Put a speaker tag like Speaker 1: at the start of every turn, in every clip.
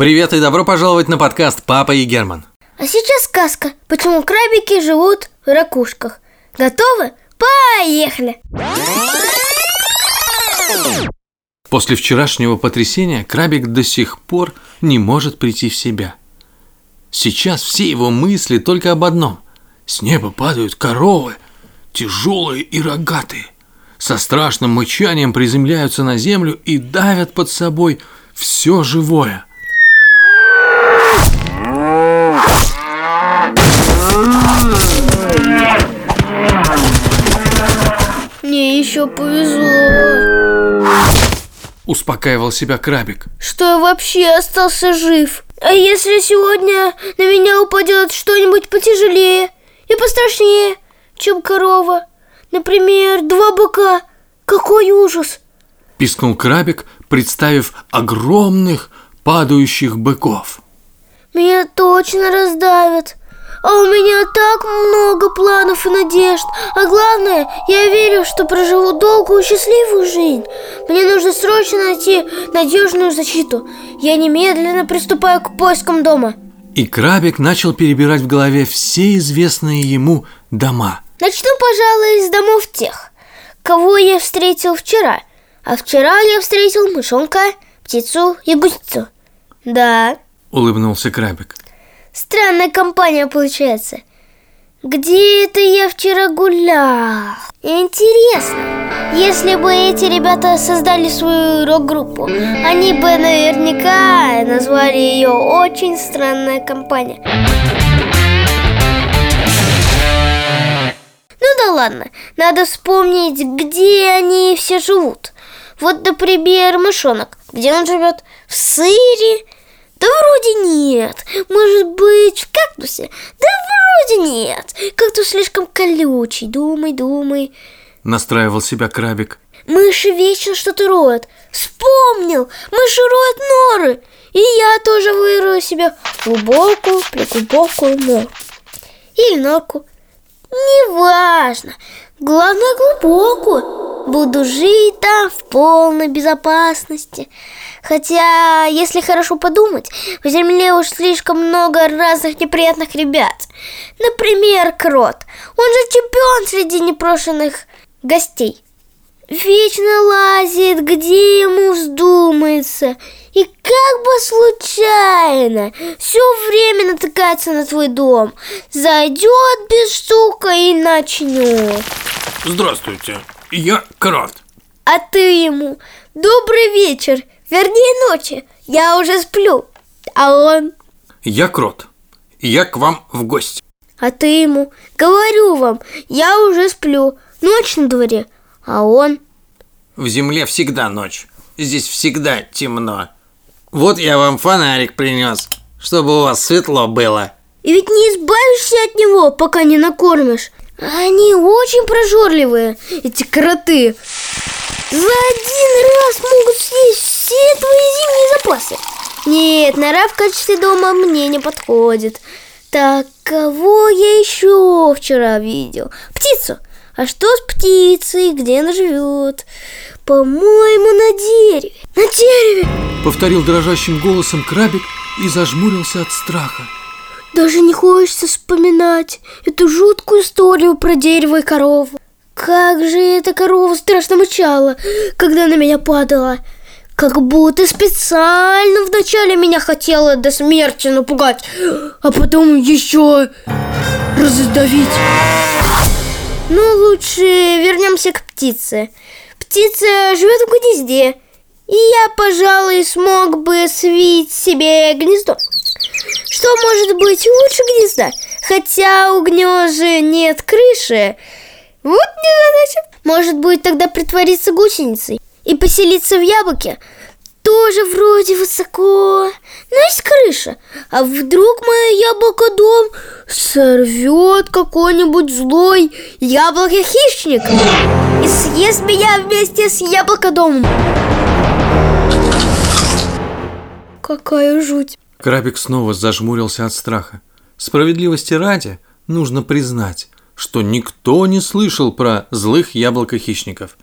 Speaker 1: Привет и добро пожаловать на подкаст «Папа и Герман».
Speaker 2: А сейчас сказка, почему крабики живут в ракушках. Готовы? Поехали!
Speaker 1: После вчерашнего потрясения крабик до сих пор не может прийти в себя. Сейчас все его мысли только об одном. С неба падают коровы, тяжелые и рогатые. Со страшным мычанием приземляются на землю и давят под собой все живое.
Speaker 2: Мне еще повезло,
Speaker 1: Успокаивал себя крабик.
Speaker 2: что я вообще остался жив. А если сегодня на меня упадет что-нибудь потяжелее и пострашнее, чем корова? Например, два быка. Какой ужас!
Speaker 1: Пискнул крабик, представив огромных падающих быков.
Speaker 2: Меня точно раздавят. А у меня так много планов и надежд. А главное, я верю, что проживу долгую и счастливую жизнь. Мне нужно срочно найти надежную защиту. Я немедленно приступаю к поискам дома.
Speaker 1: И крабик начал перебирать в голове все известные ему дома.
Speaker 2: Начну, пожалуй, с домов тех, кого я встретил вчера. А вчера я встретил мышонка, птицу и гусицу. Да,
Speaker 1: Улыбнулся крабик.
Speaker 2: Странная компания получается. Где это я вчера гулял? Интересно, если бы эти ребята создали свою рок-группу, они бы наверняка назвали ее «Очень странная компания». Ну да ладно, надо вспомнить, где они все живут. Вот, например, мышонок. Где он живет? В сыре? Да вроде нет. Может быть, в кактусе? Да вроде нет. Кактус слишком колючий. Думай, думай.
Speaker 1: Настраивал себя крабик.
Speaker 2: Мыши вечно что-то роют. Вспомнил! Мыши роют норы. И я тоже вырою себе глубокую, преглубокую нору. Или норку. Неважно. Главное, глубокую. Буду жить там в полной безопасности. Хотя, если хорошо подумать, в земле уж слишком много разных неприятных ребят. Например, крот. Он же чемпион среди непрошенных гостей. Вечно лазит, где ему вздумается. И как бы случайно все время натыкается на твой дом. Зайдет без стука и начнет.
Speaker 1: Здравствуйте, я крот.
Speaker 2: А ты ему добрый вечер, вернее ночи. Я уже сплю. А он,
Speaker 1: Я крот. Я к вам в гости.
Speaker 2: а ты ему, говорю вам, я уже сплю. Ночь на дворе. А он,
Speaker 3: В земле всегда ночь. Здесь всегда темно. Вот я вам фонарик принес, чтобы у вас светло было.
Speaker 2: И ведь не избавишься от него, пока не накормишь. Они очень прожорливые, эти кроты. За один раз могут съесть все твои зимние запасы. Нет, нора в качестве дома мне не подходит. Так, кого я еще вчера видел? Птицу. А что с птицей? Где она живет? По-моему, на дереве. На дереве.
Speaker 1: Повторил дрожащим голосом крабик и зажмурился от страха.
Speaker 2: Даже не хочется вспоминать эту жуткую историю про дерево и корову. Как же эта корова страшно мычала, когда на меня падала. Как будто специально вначале меня хотела до смерти напугать, а потом еще раздавить. Ну, лучше вернемся к птице. Птица живет в гнезде, и я, пожалуй, смог бы свить себе гнездо. Что может быть лучше гнезда? Хотя у гнезда нет крыши. Вот незадача. Может быть тогда притвориться гусеницей и поселиться в яблоке? Тоже вроде высоко, но есть крыша. А вдруг мое яблоко-дом сорвет какой-нибудь злой яблоко-хищник и съест меня вместе с яблокодомом? Какая жуть.
Speaker 1: Крабик снова зажмурился от страха. Справедливости ради, нужно признать, что никто не слышал про злых яблоко-хищников.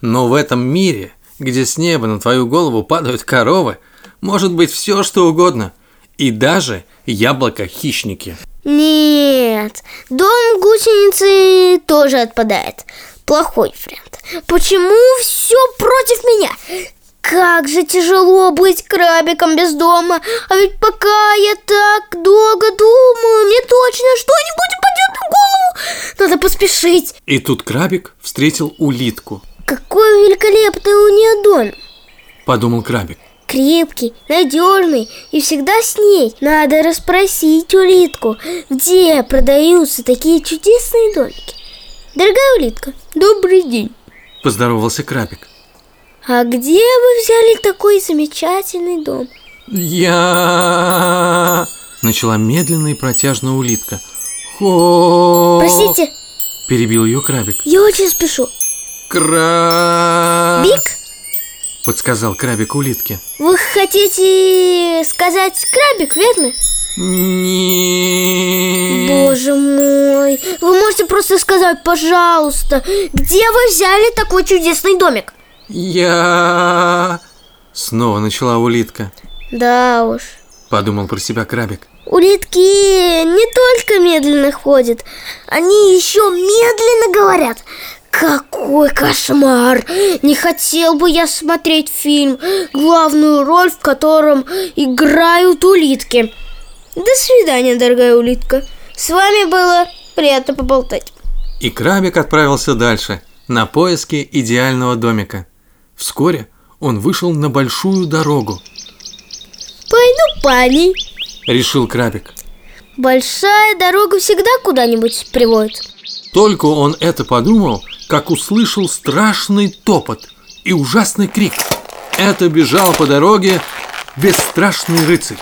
Speaker 1: Но в этом мире, где с неба на твою голову падают коровы, может быть все, что угодно. И даже яблоко-хищники.
Speaker 2: Нет, дом гусеницы тоже отпадает. Плохой вариант. Почему все против меня? Как же тяжело быть крабиком без дома. А ведь пока я так долго думаю, мне точно что-нибудь упадет на голову. Надо поспешить.
Speaker 1: И тут крабик встретил улитку.
Speaker 2: Какой великолепный у нее дом.
Speaker 1: Подумал крабик.
Speaker 2: Крепкий, надежный и всегда с ней. Надо расспросить улитку, где продаются такие чудесные домики. Дорогая улитка, добрый день.
Speaker 1: Поздоровался крабик.
Speaker 2: А где вы взяли такой замечательный дом?
Speaker 1: Я... Начала медленно и протяжно улитка. Хо...
Speaker 2: Простите,
Speaker 1: Перебил ее крабик.
Speaker 2: я очень спешу.
Speaker 1: Крабик.
Speaker 2: Бик,
Speaker 1: Подсказал крабик улитке.
Speaker 2: вы хотите сказать крабик, верно?
Speaker 1: Не.
Speaker 2: Боже мой, вы можете просто сказать, пожалуйста, где вы взяли такой чудесный домик?
Speaker 1: Я... Снова начала улитка.
Speaker 2: Да уж,
Speaker 1: Подумал про себя крабик.
Speaker 2: Улитки не только медленно ходят, они еще медленно говорят. Какой кошмар! Не хотел бы я смотреть фильм, главную роль в котором играют улитки. До свидания, дорогая улитка. С вами было приятно поболтать.
Speaker 1: И крабик отправился дальше, на поиски идеального домика. Вскоре он вышел на большую дорогу.
Speaker 2: Пойду по ней.
Speaker 1: Решил крабик.
Speaker 2: Большая дорога всегда куда-нибудь приводит.
Speaker 1: Только он это подумал, как услышал страшный топот и ужасный крик. Это бежал по дороге бесстрашный рыцарь.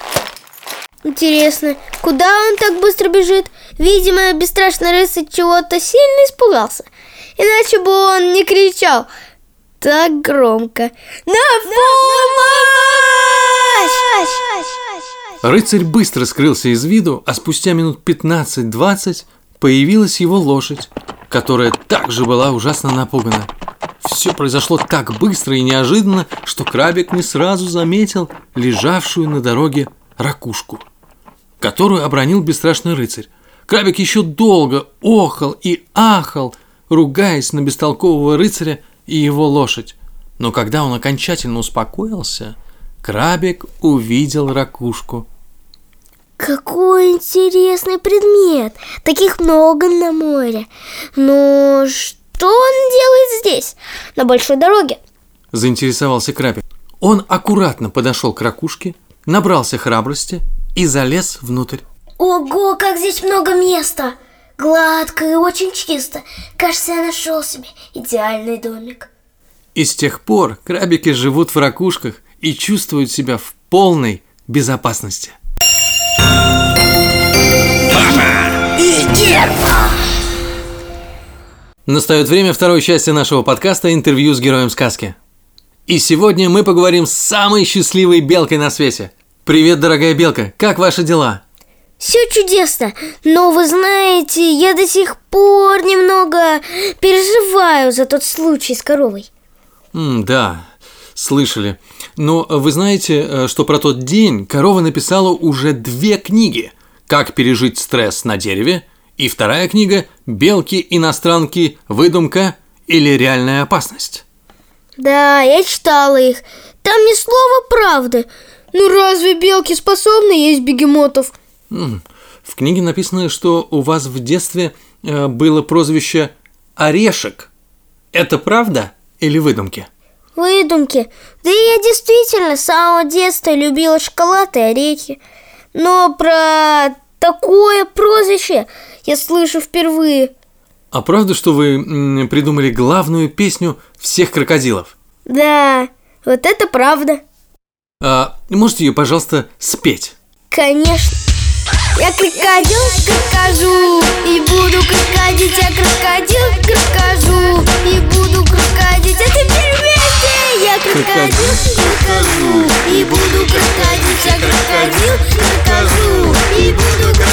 Speaker 2: Интересно, куда он так быстро бежит? Видимо, бесстрашный рыцарь чего-то сильно испугался. Иначе бы он не кричал так громко. На помощь!
Speaker 1: Рыцарь быстро скрылся из виду, а спустя минут 15-20 появилась его лошадь, которая также была ужасно напугана. Все произошло так быстро и неожиданно, что крабик не сразу заметил лежавшую на дороге ракушку, которую обронил бесстрашный рыцарь. Крабик еще долго охал и ахал, ругаясь на бестолкового рыцаря и его лошадь. Но когда он окончательно успокоился, крабик увидел ракушку.
Speaker 2: Какой интересный предмет! Таких много на море. Но что он делает здесь, на большой дороге?
Speaker 1: заинтересовался крабик. Он аккуратно подошел к ракушке, набрался храбрости и залез внутрь.
Speaker 2: Ого, как здесь много места! Гладко и очень чисто. Кажется, я нашел себе идеальный домик.
Speaker 1: И с тех пор крабики живут в ракушках и чувствуют себя в полной безопасности. Настает время второй части нашего подкаста «Интервью с героем сказки». И сегодня мы поговорим с самой счастливой белкой на свете. Привет, дорогая белка, как ваши дела?
Speaker 2: Все чудесно, но вы знаете, я до сих пор немного переживаю за тот случай с коровой.
Speaker 1: М, да, слышали. Но вы знаете, э, что про тот день корова написала уже две книги «Как пережить стресс на дереве» и вторая книга «Белки-иностранки. Выдумка или реальная опасность».
Speaker 2: Да, я читала их. Там ни слова правды. Ну разве белки способны есть бегемотов?
Speaker 1: В книге написано, что у вас в детстве э, было прозвище «Орешек». Это правда или выдумки?
Speaker 2: Выдумки. Да я действительно с самого детства любила шоколад и орехи. Но про такое прозвище я слышу впервые.
Speaker 1: А правда, что вы придумали главную песню всех крокодилов?
Speaker 2: Да, вот это правда.
Speaker 1: А, можете ее, пожалуйста, спеть?
Speaker 2: Конечно. Я крокодил, крокожу И буду крокодить, я крокодил, крокожу И буду крокодить, а теперь вместе Я крокодил, крокожу И буду крокодить, я крокодил, крокожу И буду крокодить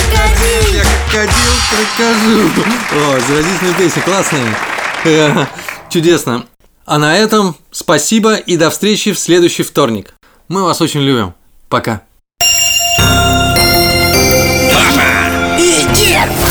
Speaker 1: крокодил, крокожу. О, заразительная песня, классная. Чудесно. А на этом спасибо и до встречи в следующий вторник. Мы вас очень любим. Пока. Yeah!